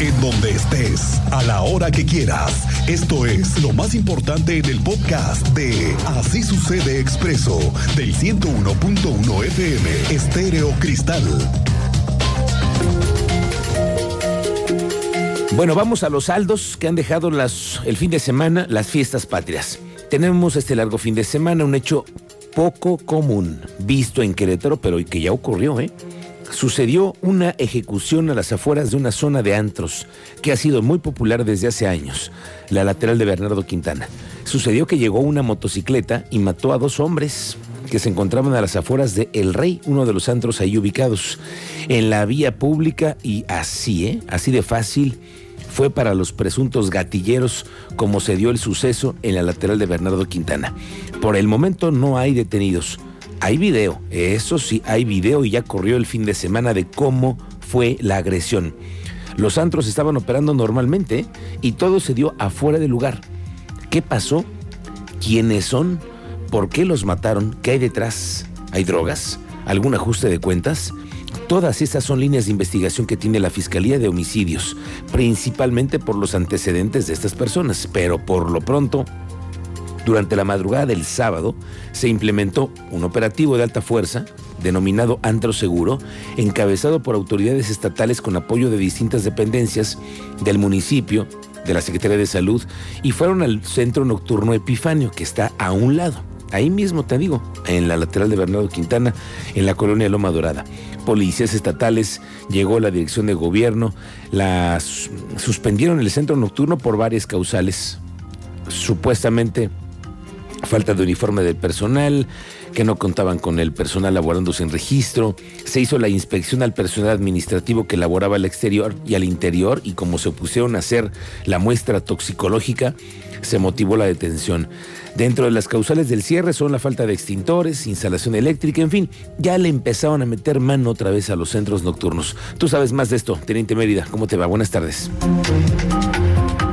en donde estés, a la hora que quieras. Esto es lo más importante en el podcast de Así sucede expreso del 101.1 FM Estéreo Cristal. Bueno, vamos a los saldos que han dejado las, el fin de semana las fiestas patrias. Tenemos este largo fin de semana un hecho poco común, visto en Querétaro, pero que ya ocurrió, ¿eh? Sucedió una ejecución a las afueras de una zona de antros que ha sido muy popular desde hace años, la lateral de Bernardo Quintana. Sucedió que llegó una motocicleta y mató a dos hombres que se encontraban a las afueras de El Rey, uno de los antros ahí ubicados, en la vía pública y así, ¿eh? así de fácil fue para los presuntos gatilleros como se dio el suceso en la lateral de Bernardo Quintana. Por el momento no hay detenidos hay video, eso sí, hay video y ya corrió el fin de semana de cómo fue la agresión. Los antros estaban operando normalmente y todo se dio afuera del lugar. ¿Qué pasó? ¿Quiénes son? ¿Por qué los mataron? ¿Qué hay detrás? ¿Hay drogas? ¿Algún ajuste de cuentas? Todas esas son líneas de investigación que tiene la Fiscalía de Homicidios, principalmente por los antecedentes de estas personas, pero por lo pronto durante la madrugada del sábado se implementó un operativo de alta fuerza denominado Antro Seguro, encabezado por autoridades estatales con apoyo de distintas dependencias del municipio, de la Secretaría de Salud, y fueron al centro nocturno Epifanio, que está a un lado. Ahí mismo te digo, en la lateral de Bernardo Quintana, en la colonia Loma Dorada. Policías estatales, llegó la dirección de gobierno, la suspendieron el centro nocturno por varias causales. Supuestamente falta de uniforme del personal, que no contaban con el personal laborándose en registro. Se hizo la inspección al personal administrativo que laboraba al exterior y al interior y como se opusieron a hacer la muestra toxicológica, se motivó la detención. Dentro de las causales del cierre son la falta de extintores, instalación eléctrica, en fin, ya le empezaron a meter mano otra vez a los centros nocturnos. Tú sabes más de esto, Teniente Mérida, ¿cómo te va? Buenas tardes.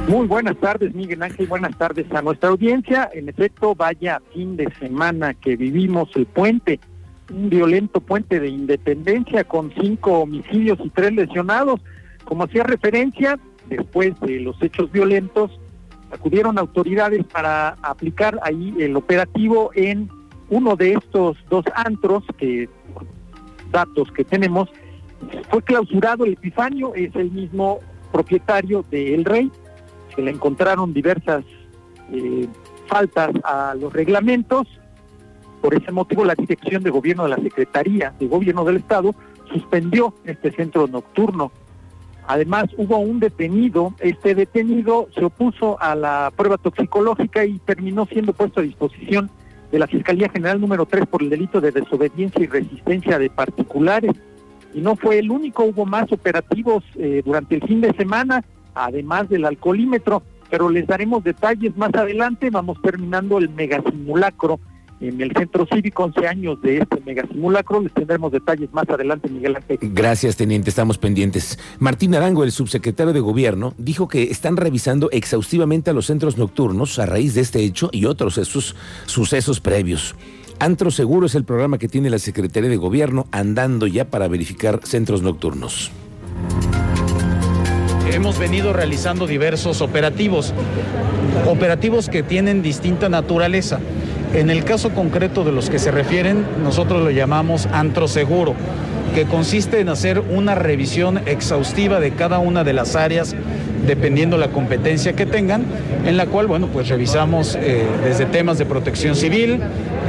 Muy buenas tardes, Miguel Ángel. Buenas tardes a nuestra audiencia. En efecto, vaya fin de semana que vivimos el puente, un violento puente de independencia con cinco homicidios y tres lesionados. Como hacía referencia, después de los hechos violentos, acudieron autoridades para aplicar ahí el operativo en uno de estos dos antros que datos que tenemos fue clausurado el Epifanio, es el mismo propietario de El Rey, que le encontraron diversas eh, faltas a los reglamentos. Por ese motivo, la Dirección de Gobierno de la Secretaría de Gobierno del Estado suspendió este centro nocturno. Además, hubo un detenido. Este detenido se opuso a la prueba toxicológica y terminó siendo puesto a disposición de la Fiscalía General número 3 por el delito de desobediencia y resistencia de particulares. Y no fue el único, hubo más operativos eh, durante el fin de semana además del alcoholímetro, pero les daremos detalles más adelante. Vamos terminando el megasimulacro en el Centro Cívico, 11 años de este megasimulacro. Les tendremos detalles más adelante, Miguel Ángel. Gracias, teniente, estamos pendientes. Martín Arango, el subsecretario de Gobierno, dijo que están revisando exhaustivamente a los centros nocturnos a raíz de este hecho y otros esos sucesos previos. Antro Seguro es el programa que tiene la Secretaría de Gobierno andando ya para verificar centros nocturnos hemos venido realizando diversos operativos, operativos que tienen distinta naturaleza. En el caso concreto de los que se refieren, nosotros lo llamamos antro seguro, que consiste en hacer una revisión exhaustiva de cada una de las áreas dependiendo la competencia que tengan, en la cual, bueno, pues revisamos eh, desde temas de protección civil,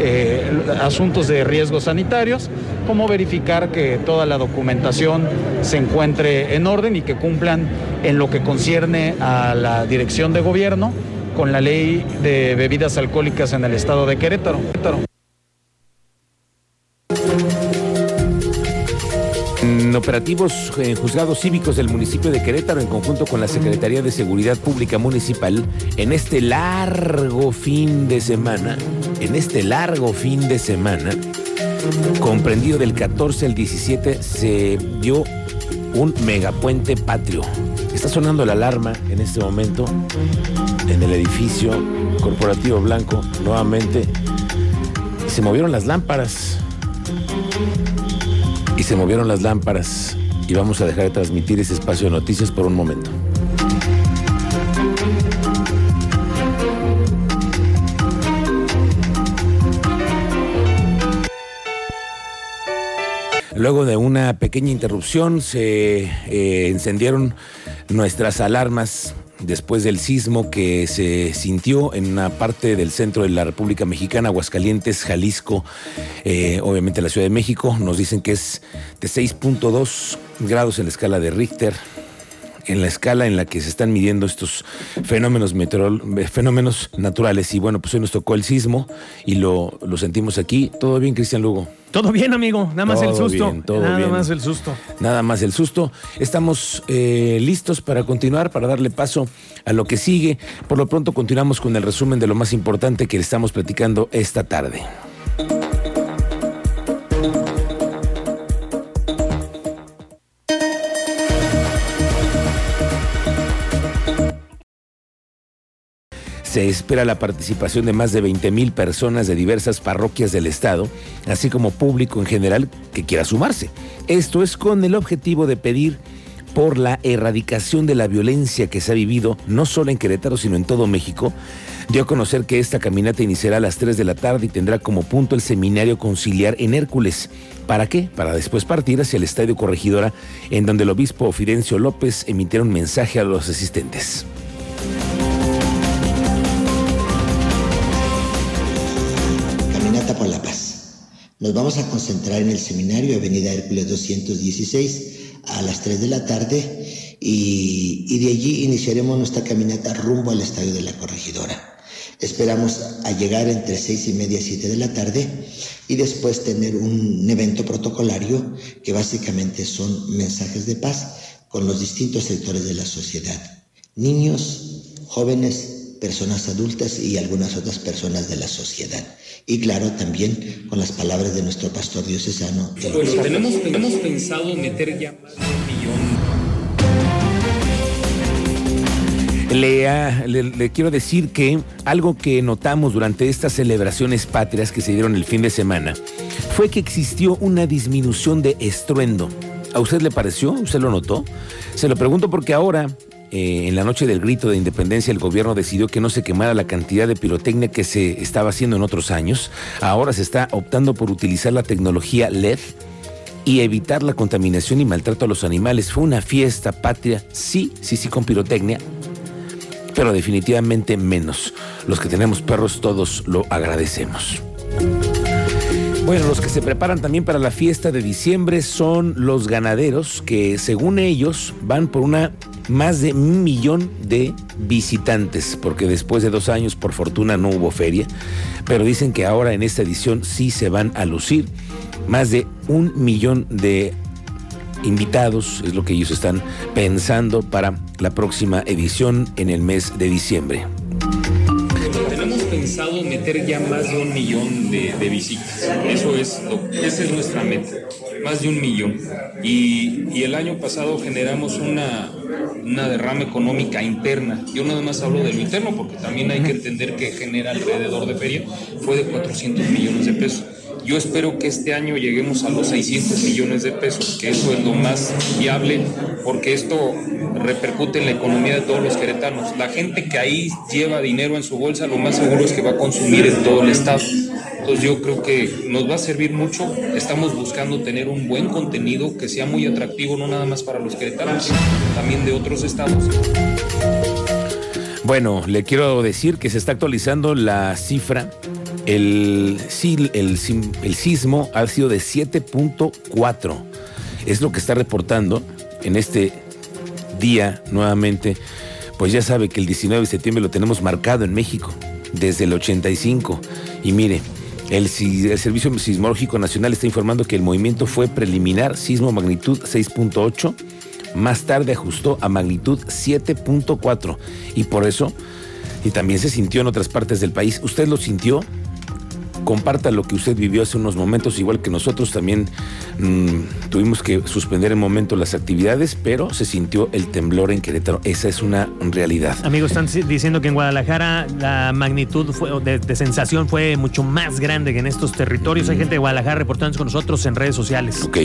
eh, asuntos de riesgos sanitarios, como verificar que toda la documentación se encuentre en orden y que cumplan en lo que concierne a la dirección de gobierno con la ley de bebidas alcohólicas en el estado de Querétaro. En operativos juzgados cívicos del municipio de Querétaro en conjunto con la Secretaría de Seguridad Pública Municipal en este largo fin de semana, en este largo fin de semana, comprendido del 14 al 17, se dio un megapuente patrio. Está sonando la alarma en este momento en el edificio corporativo blanco nuevamente. se movieron las lámparas. Y se movieron las lámparas. y vamos a dejar de transmitir ese espacio de noticias por un momento. Luego de una pequeña interrupción se eh, encendieron nuestras alarmas después del sismo que se sintió en una parte del centro de la República Mexicana, Aguascalientes, Jalisco, eh, obviamente la Ciudad de México. Nos dicen que es de 6.2 grados en la escala de Richter en la escala en la que se están midiendo estos fenómenos, fenómenos naturales. Y bueno, pues hoy nos tocó el sismo y lo, lo sentimos aquí. ¿Todo bien, Cristian Lugo? Todo bien, amigo. Nada más el susto. Nada más el susto. Nada más el susto. Estamos eh, listos para continuar, para darle paso a lo que sigue. Por lo pronto continuamos con el resumen de lo más importante que le estamos platicando esta tarde. Se espera la participación de más de 20 mil personas de diversas parroquias del Estado, así como público en general que quiera sumarse. Esto es con el objetivo de pedir por la erradicación de la violencia que se ha vivido no solo en Querétaro, sino en todo México. Dio a conocer que esta caminata iniciará a las 3 de la tarde y tendrá como punto el seminario conciliar en Hércules. ¿Para qué? Para después partir hacia el Estadio Corregidora, en donde el obispo Fidencio López emitiera un mensaje a los asistentes. Nos vamos a concentrar en el seminario Avenida Hércules 216 a las 3 de la tarde y, de allí iniciaremos nuestra caminata rumbo al estadio de la corregidora. Esperamos a llegar entre 6 y media y 7 de la tarde y después tener un evento protocolario que básicamente son mensajes de paz con los distintos sectores de la sociedad. Niños, jóvenes, personas adultas y algunas otras personas de la sociedad y claro, también con las palabras de nuestro pastor diocesano. Bueno, tenemos, tenemos pensado meter ya más de un millón. Le, quiero decir que algo que notamos durante estas celebraciones patrias que se dieron el fin de semana fue que existió una disminución de estruendo. ¿A usted le pareció? ¿Usted lo notó? Se lo pregunto porque ahora eh, en la noche del grito de independencia el gobierno decidió que no se quemara la cantidad de pirotecnia que se estaba haciendo en otros años. Ahora se está optando por utilizar la tecnología LED y evitar la contaminación y maltrato a los animales. Fue una fiesta patria, sí, sí, sí, con pirotecnia, pero definitivamente menos. Los que tenemos perros todos lo agradecemos. Bueno, los que se preparan también para la fiesta de diciembre son los ganaderos que según ellos van por una más de un millón de visitantes, porque después de dos años por fortuna no hubo feria, pero dicen que ahora en esta edición sí se van a lucir más de un millón de invitados, es lo que ellos están pensando para la próxima edición en el mes de diciembre pensado meter ya más de un millón de, visitas. Eso es, esa es nuestra meta, más de un millón. Y, y el año pasado generamos una, una derrama económica interna. Yo nada más hablo de lo interno porque también hay que entender que genera alrededor de feria, fue de 400 millones de pesos. Yo espero que este año lleguemos a los 600 millones de pesos, que eso es lo más viable, porque esto repercute en la economía de todos los queretanos. La gente que ahí lleva dinero en su bolsa, lo más seguro es que va a consumir en todo el estado. Entonces yo creo que nos va a servir mucho. Estamos buscando tener un buen contenido que sea muy atractivo, no nada más para los queretanos, sino también de otros estados. Bueno, le quiero decir que se está actualizando la cifra el, el, el sismo ha sido de 7.4. Es lo que está reportando en este día nuevamente. Pues ya sabe que el 19 de septiembre lo tenemos marcado en México desde el 85. Y mire, el, Servicio Sismológico Nacional está informando que el movimiento fue preliminar, sismo magnitud 6.8. Más tarde ajustó a magnitud 7.4. Y por eso, y también se sintió en otras partes del país. ¿Usted lo sintió? comparta lo que usted vivió hace unos momentos, igual que nosotros también mm, tuvimos que suspender en momento las actividades, pero se sintió el temblor en Querétaro. Esa es una realidad. Amigos, están diciendo que en Guadalajara la magnitud de, sensación fue mucho más grande que en estos territorios. Hay gente de Guadalajara reportándose con nosotros en redes sociales. Ok,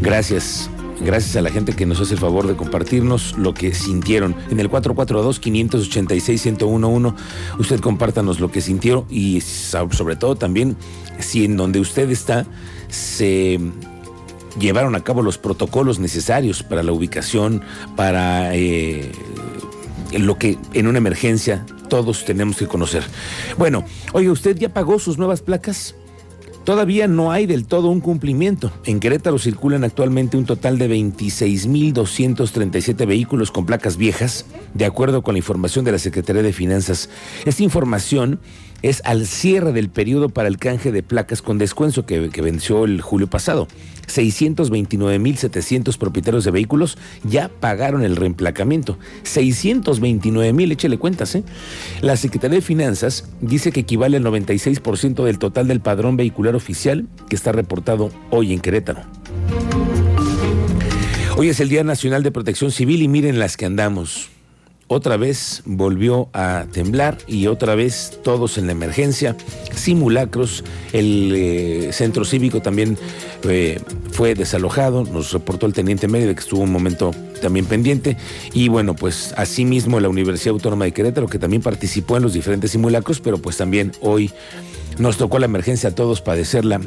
gracias. gracias a la gente que nos hace el favor de compartirnos lo que sintieron. En el 442-586-1011, usted compártanos lo que sintió y sobre todo también si en donde usted está se llevaron a cabo los protocolos necesarios para la ubicación, para eh, lo que en una emergencia todos tenemos que conocer. Bueno, oiga, ¿usted ya pagó sus nuevas placas? Todavía no hay del todo un cumplimiento. En Querétaro circulan actualmente un total de 26.237 vehículos con placas viejas, de acuerdo con la información de la Secretaría de Finanzas. Esta información es al cierre del periodo para el canje de placas con descuento que, venció el julio pasado. 629.700 propietarios de vehículos ya pagaron el reemplacamiento. 629.000, échele cuentas, ¿eh? La Secretaría de Finanzas dice que equivale al 96% del total del padrón vehicular oficial que está reportado hoy en Querétaro. Hoy es el Día Nacional de Protección Civil y miren las que andamos otra vez volvió a temblar y otra vez todos en la emergencia, simulacros, el eh, centro cívico también eh, fue desalojado, nos reportó el teniente medio que estuvo un momento también pendiente y bueno, pues asimismo la Universidad Autónoma de Querétaro que también participó en los diferentes simulacros, pero pues también hoy nos tocó la emergencia a todos padecerla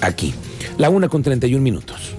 aquí. La una con 31 minutos.